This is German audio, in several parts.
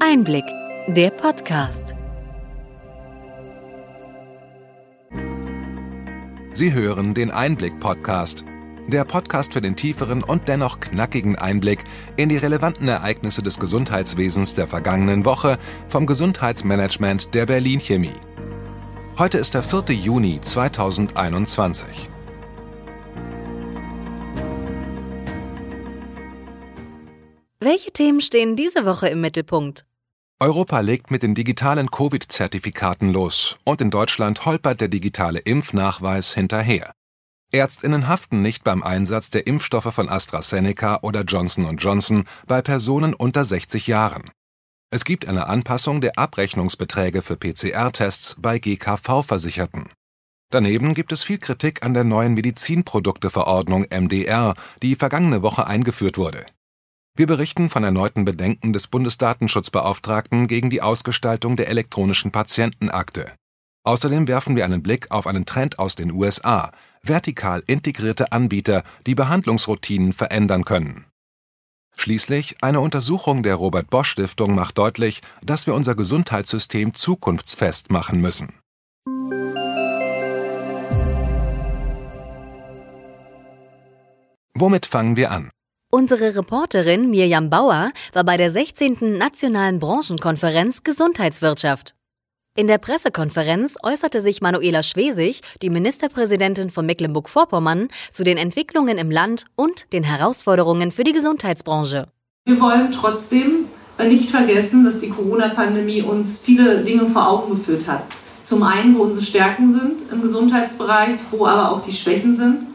Einblick, der Podcast. Sie hören den Einblick-Podcast. Der Podcast für den tieferen und dennoch knackigen Einblick in die relevanten Ereignisse des Gesundheitswesens der vergangenen Woche vom Gesundheitsmanagement der Berlin Chemie. Heute ist der 4. Juni 2021. Welche Themen stehen diese Woche im Mittelpunkt? Europa legt mit den digitalen Covid-Zertifikaten los und in Deutschland holpert der digitale Impfnachweis hinterher. Ärztinnen haften nicht beim Einsatz der Impfstoffe von AstraZeneca oder Johnson Johnson bei Personen unter 60 Jahren. Es gibt eine Anpassung der Abrechnungsbeträge für PCR-Tests bei GKV-Versicherten. Daneben gibt es viel Kritik an der neuen Medizinprodukteverordnung MDR, die vergangene Woche eingeführt wurde. Wir berichten von erneuten Bedenken des Bundesdatenschutzbeauftragten gegen die Ausgestaltung der elektronischen Patientenakte. Außerdem werfen wir einen Blick auf einen Trend aus den USA, vertikal integrierte Anbieter, die Behandlungsroutinen verändern können. Schließlich eine Untersuchung der Robert Bosch Stiftung macht deutlich, dass wir unser Gesundheitssystem zukunftsfest machen müssen. Womit fangen wir an? Unsere Reporterin Mirjam Bauer war bei der 16. Nationalen Branchenkonferenz Gesundheitswirtschaft. In der Pressekonferenz äußerte sich Manuela Schwesig, die Ministerpräsidentin von Mecklenburg-Vorpommern, zu den Entwicklungen im Land und den Herausforderungen für die Gesundheitsbranche. Wir wollen trotzdem nicht vergessen, dass die Corona-Pandemie uns viele Dinge vor Augen geführt hat. Zum einen, wo unsere Stärken sind im Gesundheitsbereich, wo aber auch die Schwächen sind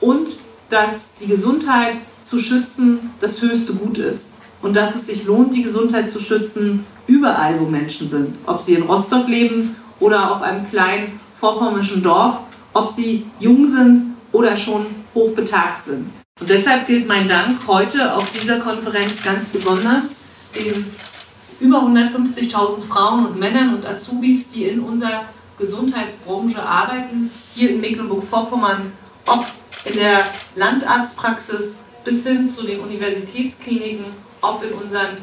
und dass die Gesundheit zu schützen das höchste Gut ist. Und dass es sich lohnt, die Gesundheit zu schützen, überall, wo Menschen sind. Ob sie in Rostock leben oder auf einem kleinen vorpommischen Dorf, ob sie jung sind oder schon hochbetagt sind. Und deshalb gilt mein Dank heute auf dieser Konferenz ganz besonders den über 150.000 Frauen und Männern und Azubis, die in unserer Gesundheitsbranche arbeiten, hier in Mecklenburg-Vorpommern, ob in der Landarztpraxis, bis hin zu den Universitätskliniken, ob in unseren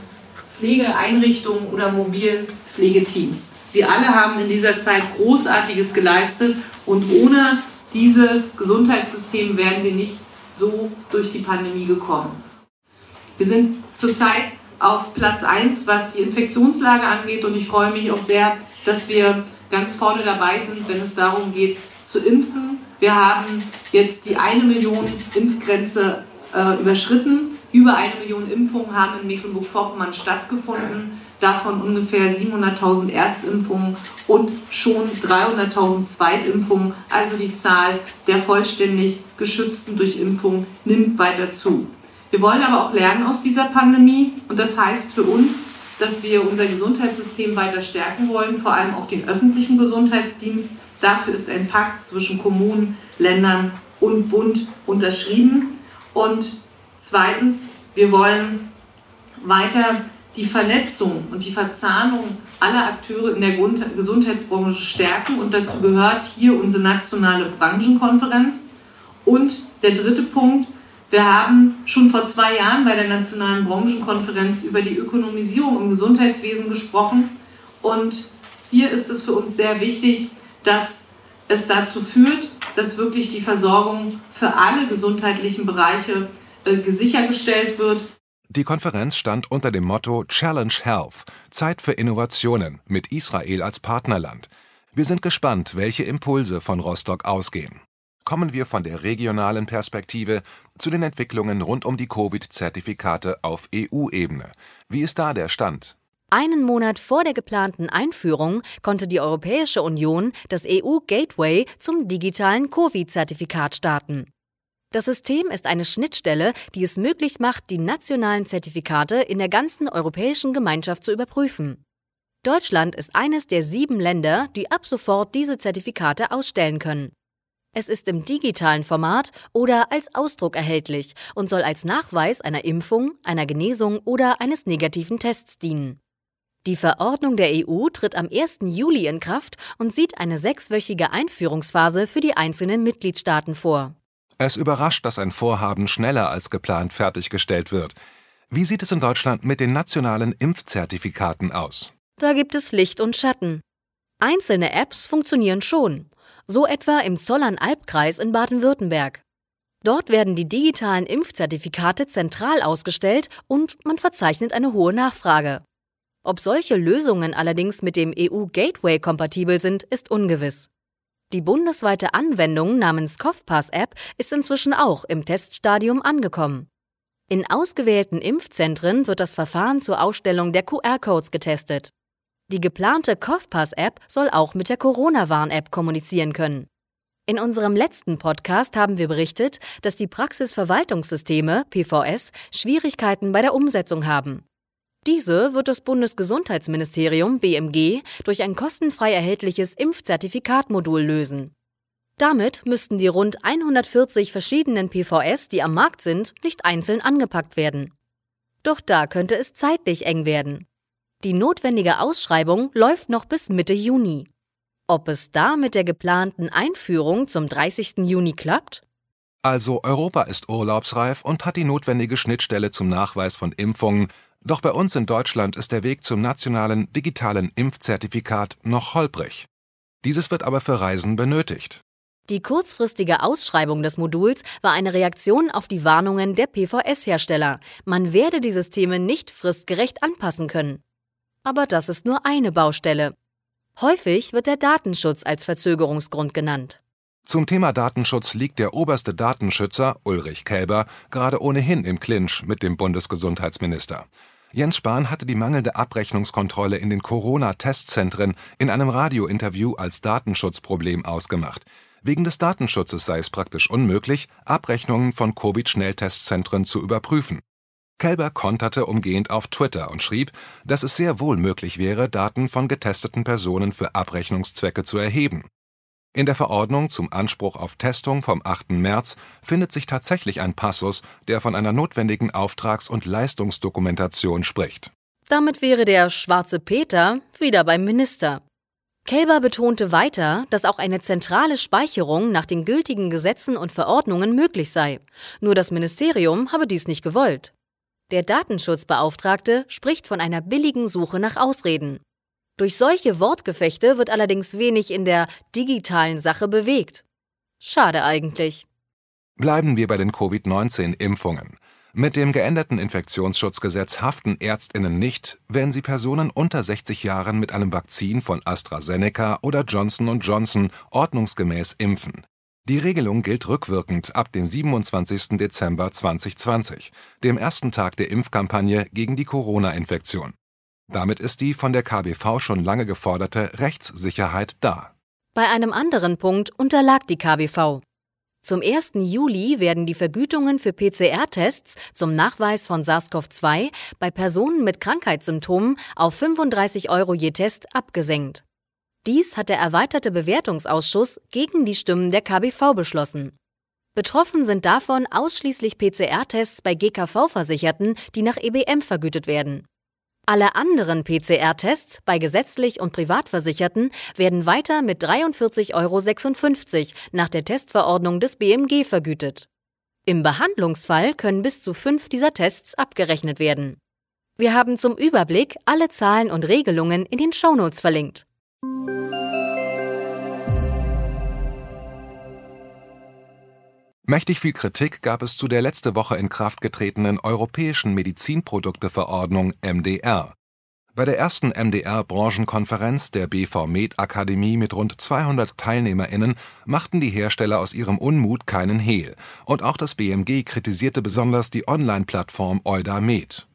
Pflegeeinrichtungen oder mobilen Pflegeteams. Sie alle haben in dieser Zeit Großartiges geleistet und ohne dieses Gesundheitssystem wären wir nicht so durch die Pandemie gekommen. Wir sind zurzeit auf Platz 1, was die Infektionslage angeht und ich freue mich auch sehr, dass wir ganz vorne dabei sind, wenn es darum geht zu impfen. Wir haben jetzt die eine Million Impfgrenze äh, überschritten. Über eine Million Impfungen haben in Mecklenburg-Vorpommern stattgefunden, davon ungefähr 700.000 Erstimpfungen und schon 300.000 Zweitimpfungen. Also die Zahl der vollständig geschützten durch Impfung nimmt weiter zu. Wir wollen aber auch lernen aus dieser Pandemie und das heißt für uns, dass wir unser Gesundheitssystem weiter stärken wollen, vor allem auch den öffentlichen Gesundheitsdienst. Dafür ist ein Pakt zwischen Kommunen, Ländern und Bund unterschrieben. Und zweitens, wir wollen weiter die Vernetzung und die Verzahnung aller Akteure in der Gesundheitsbranche stärken. Und dazu gehört hier unsere nationale Branchenkonferenz. Und der dritte Punkt, wir haben schon vor zwei Jahren bei der nationalen Branchenkonferenz über die Ökonomisierung im Gesundheitswesen gesprochen. Und hier ist es für uns sehr wichtig, dass es dazu führt, dass wirklich die Versorgung für alle gesundheitlichen Bereiche äh, sichergestellt wird. Die Konferenz stand unter dem Motto Challenge Health, Zeit für Innovationen mit Israel als Partnerland. Wir sind gespannt, welche Impulse von Rostock ausgehen. Kommen wir von der regionalen Perspektive zu den Entwicklungen rund um die Covid-Zertifikate auf EU-Ebene. Wie ist da der Stand? Einen Monat vor der geplanten Einführung konnte die Europäische Union das EU-Gateway zum digitalen Covid-Zertifikat starten. Das System ist eine Schnittstelle, die es möglich macht, die nationalen Zertifikate in der ganzen europäischen Gemeinschaft zu überprüfen. Deutschland ist eines der sieben Länder, die ab sofort diese Zertifikate ausstellen können. Es ist im digitalen Format oder als Ausdruck erhältlich und soll als Nachweis einer Impfung, einer Genesung oder eines negativen Tests dienen. Die Verordnung der EU tritt am 1. Juli in Kraft und sieht eine sechswöchige Einführungsphase für die einzelnen Mitgliedstaaten vor. Es überrascht, dass ein Vorhaben schneller als geplant fertiggestellt wird. Wie sieht es in Deutschland mit den nationalen Impfzertifikaten aus? Da gibt es Licht und Schatten. Einzelne Apps funktionieren schon, so etwa im Zollern-Albkreis in Baden-Württemberg. Dort werden die digitalen Impfzertifikate zentral ausgestellt und man verzeichnet eine hohe Nachfrage. Ob solche Lösungen allerdings mit dem EU-Gateway kompatibel sind, ist ungewiss. Die bundesweite Anwendung namens COVPass-App ist inzwischen auch im Teststadium angekommen. In ausgewählten Impfzentren wird das Verfahren zur Ausstellung der QR-Codes getestet. Die geplante COVPass-App soll auch mit der Corona-Warn-App kommunizieren können. In unserem letzten Podcast haben wir berichtet, dass die Praxisverwaltungssysteme PVS Schwierigkeiten bei der Umsetzung haben. Diese wird das Bundesgesundheitsministerium BMG durch ein kostenfrei erhältliches Impfzertifikatmodul lösen. Damit müssten die rund 140 verschiedenen PVS, die am Markt sind, nicht einzeln angepackt werden. Doch da könnte es zeitlich eng werden. Die notwendige Ausschreibung läuft noch bis Mitte Juni. Ob es da mit der geplanten Einführung zum 30. Juni klappt? Also Europa ist urlaubsreif und hat die notwendige Schnittstelle zum Nachweis von Impfungen, doch bei uns in Deutschland ist der Weg zum nationalen digitalen Impfzertifikat noch holprig. Dieses wird aber für Reisen benötigt. Die kurzfristige Ausschreibung des Moduls war eine Reaktion auf die Warnungen der PVS-Hersteller. Man werde die Systeme nicht fristgerecht anpassen können. Aber das ist nur eine Baustelle. Häufig wird der Datenschutz als Verzögerungsgrund genannt. Zum Thema Datenschutz liegt der oberste Datenschützer, Ulrich Kälber, gerade ohnehin im Clinch mit dem Bundesgesundheitsminister. Jens Spahn hatte die mangelnde Abrechnungskontrolle in den Corona-Testzentren in einem Radiointerview als Datenschutzproblem ausgemacht. Wegen des Datenschutzes sei es praktisch unmöglich, Abrechnungen von Covid-Schnelltestzentren zu überprüfen. Kelber konterte umgehend auf Twitter und schrieb, dass es sehr wohl möglich wäre, Daten von getesteten Personen für Abrechnungszwecke zu erheben. In der Verordnung zum Anspruch auf Testung vom 8. März findet sich tatsächlich ein Passus, der von einer notwendigen Auftrags- und Leistungsdokumentation spricht. Damit wäre der schwarze Peter wieder beim Minister. Kelber betonte weiter, dass auch eine zentrale Speicherung nach den gültigen Gesetzen und Verordnungen möglich sei. Nur das Ministerium habe dies nicht gewollt. Der Datenschutzbeauftragte spricht von einer billigen Suche nach Ausreden. Durch solche Wortgefechte wird allerdings wenig in der digitalen Sache bewegt. Schade eigentlich. Bleiben wir bei den Covid-19-Impfungen. Mit dem geänderten Infektionsschutzgesetz haften Ärztinnen nicht, wenn sie Personen unter 60 Jahren mit einem Vakzin von AstraZeneca oder Johnson Johnson ordnungsgemäß impfen. Die Regelung gilt rückwirkend ab dem 27. Dezember 2020, dem ersten Tag der Impfkampagne gegen die Corona-Infektion. Damit ist die von der KBV schon lange geforderte Rechtssicherheit da. Bei einem anderen Punkt unterlag die KBV. Zum 1. Juli werden die Vergütungen für PCR-Tests zum Nachweis von SARS-CoV-2 bei Personen mit Krankheitssymptomen auf 35 Euro je Test abgesenkt. Dies hat der erweiterte Bewertungsausschuss gegen die Stimmen der KBV beschlossen. Betroffen sind davon ausschließlich PCR-Tests bei GKV-Versicherten, die nach EBM vergütet werden. Alle anderen PCR-Tests bei gesetzlich und Privatversicherten werden weiter mit 43,56 Euro nach der Testverordnung des BMG vergütet. Im Behandlungsfall können bis zu fünf dieser Tests abgerechnet werden. Wir haben zum Überblick alle Zahlen und Regelungen in den Shownotes verlinkt. Mächtig viel Kritik gab es zu der letzte Woche in Kraft getretenen Europäischen Medizinprodukteverordnung MDR. Bei der ersten MDR-Branchenkonferenz der BV Med Akademie mit rund 200 TeilnehmerInnen machten die Hersteller aus ihrem Unmut keinen Hehl. Und auch das BMG kritisierte besonders die Online-Plattform Euda Med.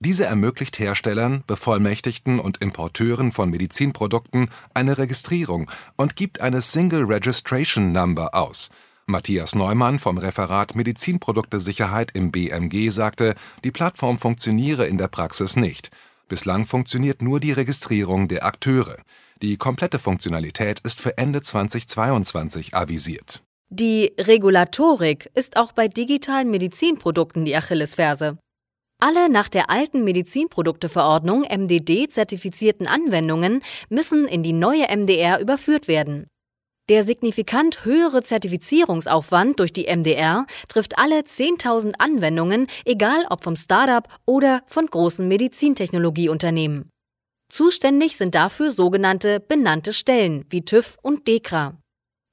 Diese ermöglicht Herstellern, Bevollmächtigten und Importeuren von Medizinprodukten eine Registrierung und gibt eine Single Registration Number aus. Matthias Neumann vom Referat Medizinprodukte-Sicherheit im BMG sagte, die Plattform funktioniere in der Praxis nicht. Bislang funktioniert nur die Registrierung der Akteure. Die komplette Funktionalität ist für Ende 2022 avisiert. Die Regulatorik ist auch bei digitalen Medizinprodukten die Achillesferse. Alle nach der alten Medizinprodukteverordnung MDD zertifizierten Anwendungen müssen in die neue MDR überführt werden. Der signifikant höhere Zertifizierungsaufwand durch die MDR trifft alle 10.000 Anwendungen, egal ob vom Startup oder von großen Medizintechnologieunternehmen. Zuständig sind dafür sogenannte benannte Stellen wie TÜV und DEKRA.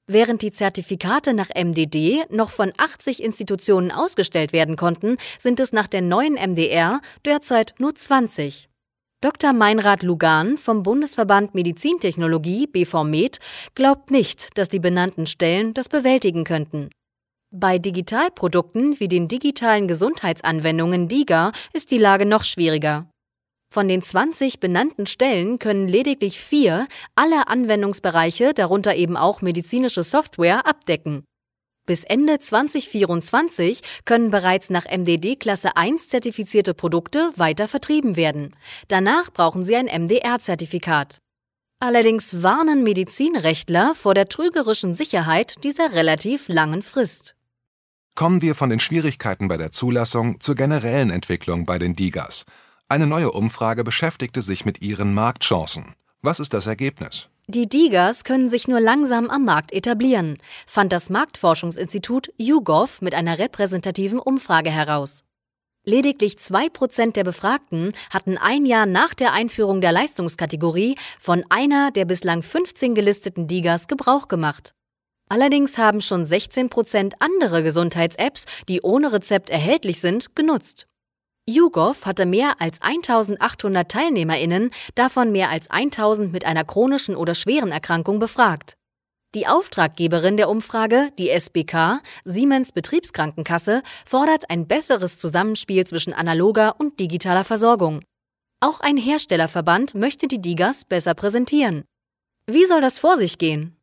Während die Zertifikate nach MDD noch von 80 Institutionen ausgestellt werden konnten, sind es nach der neuen MDR derzeit nur 20. Dr. Meinrad Lugan vom Bundesverband Medizintechnologie BVMed glaubt nicht, dass die benannten Stellen das bewältigen könnten. Bei Digitalprodukten wie den digitalen Gesundheitsanwendungen DIGA ist die Lage noch schwieriger. Von den 20 benannten Stellen können lediglich vier alle Anwendungsbereiche, darunter eben auch medizinische Software, abdecken. Bis Ende 2024 können bereits nach MDD Klasse 1 zertifizierte Produkte weiter vertrieben werden. Danach brauchen sie ein MDR-Zertifikat. Allerdings warnen Medizinrechtler vor der trügerischen Sicherheit dieser relativ langen Frist. Kommen wir von den Schwierigkeiten bei der Zulassung zur generellen Entwicklung bei den DIGAs. Eine neue Umfrage beschäftigte sich mit ihren Marktchancen. Was ist das Ergebnis? Die Digas können sich nur langsam am Markt etablieren, fand das Marktforschungsinstitut YouGov mit einer repräsentativen Umfrage heraus. Lediglich zwei Prozent der Befragten hatten ein Jahr nach der Einführung der Leistungskategorie von einer der bislang 15 gelisteten Digas Gebrauch gemacht. Allerdings haben schon 16 Prozent andere Gesundheits-Apps, die ohne Rezept erhältlich sind, genutzt. YouGov hatte mehr als 1800 TeilnehmerInnen, davon mehr als 1000 mit einer chronischen oder schweren Erkrankung befragt. Die Auftraggeberin der Umfrage, die SBK, Siemens Betriebskrankenkasse, fordert ein besseres Zusammenspiel zwischen analoger und digitaler Versorgung. Auch ein Herstellerverband möchte die Digas besser präsentieren. Wie soll das vor sich gehen?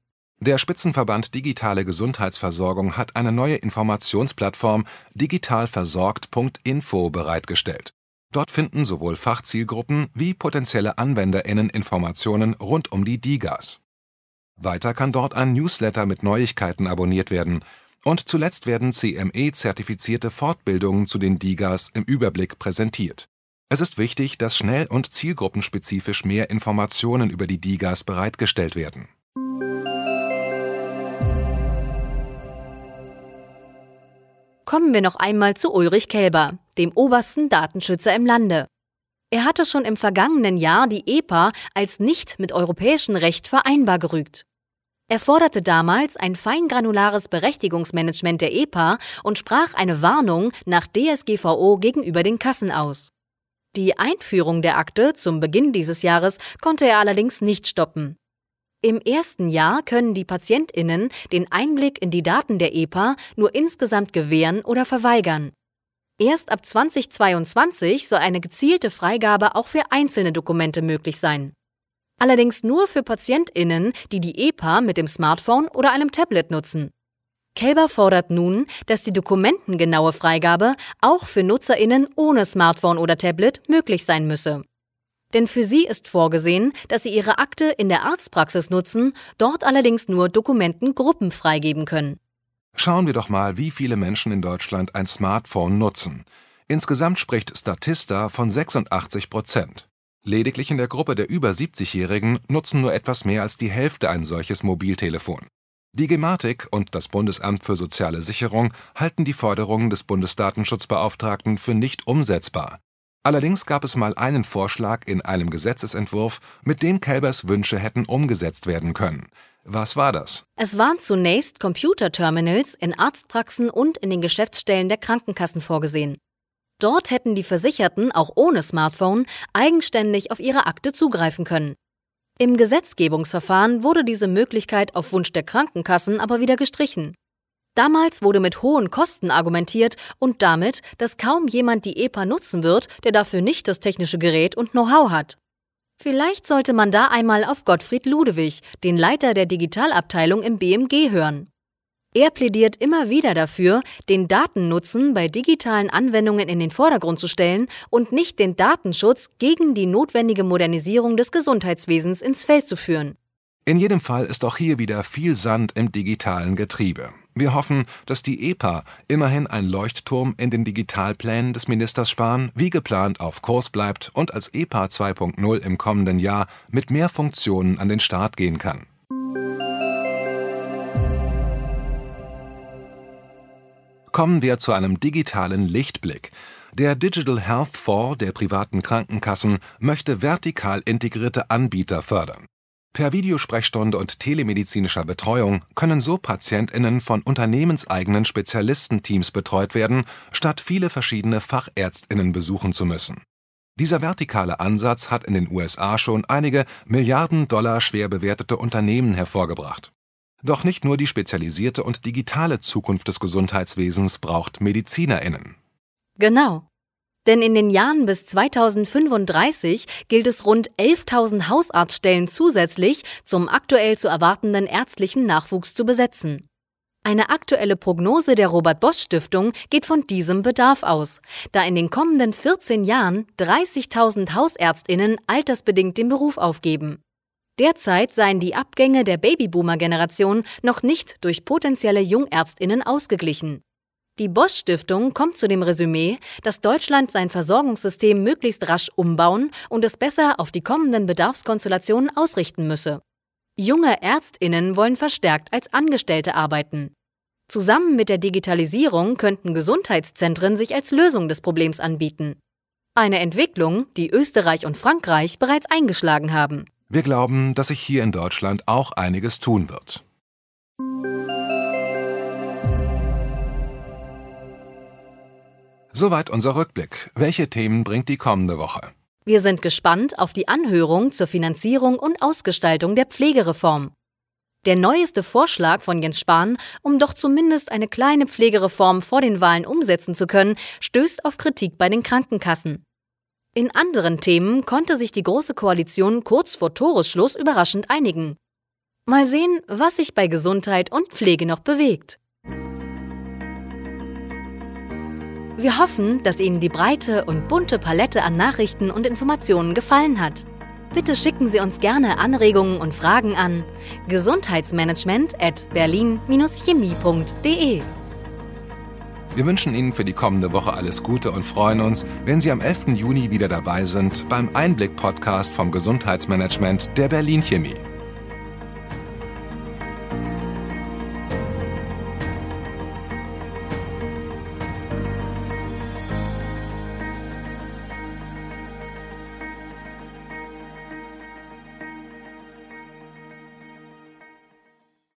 Der Spitzenverband Digitale Gesundheitsversorgung hat eine neue Informationsplattform digitalversorgt.info bereitgestellt. Dort finden sowohl Fachzielgruppen wie potenzielle AnwenderInnen Informationen rund um die DIGAs. Weiter kann dort ein Newsletter mit Neuigkeiten abonniert werden und zuletzt werden CME-zertifizierte Fortbildungen zu den DIGAs im Überblick präsentiert. Es ist wichtig, dass schnell und zielgruppenspezifisch mehr Informationen über die DIGAs bereitgestellt werden Kommen wir noch einmal zu Ulrich Kelber, dem obersten Datenschützer im Lande. Er hatte schon im vergangenen Jahr die EPA als nicht mit europäischem Recht vereinbar gerügt. Er forderte damals ein feingranulares Berechtigungsmanagement der EPA und sprach eine Warnung nach DSGVO gegenüber den Kassen aus. Die Einführung der Akte zum Beginn dieses Jahres konnte er allerdings nicht stoppen. Im ersten Jahr können die PatientInnen den Einblick in die Daten der EPA nur insgesamt gewähren oder verweigern. Erst ab 2022 soll eine gezielte Freigabe auch für einzelne Dokumente möglich sein. Allerdings nur für PatientInnen, die die EPA mit dem Smartphone oder einem Tablet nutzen. Kelber fordert nun, dass die dokumentengenaue Freigabe auch für NutzerInnen ohne Smartphone oder Tablet möglich sein müsse denn für sie ist vorgesehen, dass sie ihre Akte in der Arztpraxis nutzen, dort allerdings nur Dokumentengruppen freigeben können. Schauen wir doch mal, wie viele Menschen in Deutschland ein Smartphone nutzen. Insgesamt spricht Statista von 86 Prozent. Lediglich in der Gruppe der über 70-Jährigen nutzen nur etwas mehr als die Hälfte ein solches Mobiltelefon. Die Gematik und das Bundesamt für soziale Sicherung halten die Forderungen des Bundesdatenschutzbeauftragten für nicht umsetzbar. Allerdings gab es mal einen Vorschlag in einem Gesetzesentwurf, mit dem Kälbers Wünsche hätten umgesetzt werden können. Was war das? Es waren zunächst Computerterminals in Arztpraxen und in den Geschäftsstellen der Krankenkassen vorgesehen. Dort hätten die Versicherten auch ohne Smartphone eigenständig auf ihre Akte zugreifen können. Im Gesetzgebungsverfahren wurde diese Möglichkeit auf Wunsch der Krankenkassen aber wieder gestrichen. Damals wurde mit hohen Kosten argumentiert und damit, dass kaum jemand die EPA nutzen wird, der dafür nicht das technische Gerät und Know-how hat. Vielleicht sollte man da einmal auf Gottfried Ludewig, den Leiter der Digitalabteilung im BMG, hören. Er plädiert immer wieder dafür, den Datennutzen bei digitalen Anwendungen in den Vordergrund zu stellen und nicht den Datenschutz gegen die notwendige Modernisierung des Gesundheitswesens ins Feld zu führen. In jedem Fall ist auch hier wieder viel Sand im digitalen Getriebe. Wir hoffen, dass die EPA, immerhin ein Leuchtturm in den Digitalplänen des Ministers Spahn, wie geplant auf Kurs bleibt und als EPA 2.0 im kommenden Jahr mit mehr Funktionen an den Start gehen kann. Kommen wir zu einem digitalen Lichtblick. Der Digital Health Fonds der privaten Krankenkassen möchte vertikal integrierte Anbieter fördern. Per Videosprechstunde und telemedizinischer Betreuung können so PatientInnen von unternehmenseigenen Spezialistenteams betreut werden, statt viele verschiedene FachärztInnen besuchen zu müssen. Dieser vertikale Ansatz hat in den USA schon einige Milliarden Dollar schwer bewertete Unternehmen hervorgebracht. Doch nicht nur die spezialisierte und digitale Zukunft des Gesundheitswesens braucht MedizinerInnen. Genau. Denn in den Jahren bis 2035 gilt es rund 11.000 Hausarztstellen zusätzlich zum aktuell zu erwartenden ärztlichen Nachwuchs zu besetzen. Eine aktuelle Prognose der Robert Bosch Stiftung geht von diesem Bedarf aus, da in den kommenden 14 Jahren 30.000 Hausärztinnen altersbedingt den Beruf aufgeben. Derzeit seien die Abgänge der Babyboomer-Generation noch nicht durch potenzielle Jungärztinnen ausgeglichen. Die Bosch Stiftung kommt zu dem Resümee, dass Deutschland sein Versorgungssystem möglichst rasch umbauen und es besser auf die kommenden Bedarfskonstellationen ausrichten müsse. Junge Ärztinnen wollen verstärkt als Angestellte arbeiten. Zusammen mit der Digitalisierung könnten Gesundheitszentren sich als Lösung des Problems anbieten. Eine Entwicklung, die Österreich und Frankreich bereits eingeschlagen haben. Wir glauben, dass sich hier in Deutschland auch einiges tun wird. Soweit unser Rückblick. Welche Themen bringt die kommende Woche? Wir sind gespannt auf die Anhörung zur Finanzierung und Ausgestaltung der Pflegereform. Der neueste Vorschlag von Jens Spahn, um doch zumindest eine kleine Pflegereform vor den Wahlen umsetzen zu können, stößt auf Kritik bei den Krankenkassen. In anderen Themen konnte sich die Große Koalition kurz vor Toresschluss überraschend einigen. Mal sehen, was sich bei Gesundheit und Pflege noch bewegt. Wir hoffen, dass Ihnen die breite und bunte Palette an Nachrichten und Informationen gefallen hat. Bitte schicken Sie uns gerne Anregungen und Fragen an gesundheitsmanagement at berlin-chemie.de. Wir wünschen Ihnen für die kommende Woche alles Gute und freuen uns, wenn Sie am 11. Juni wieder dabei sind beim Einblick-Podcast vom Gesundheitsmanagement der Berlin Chemie.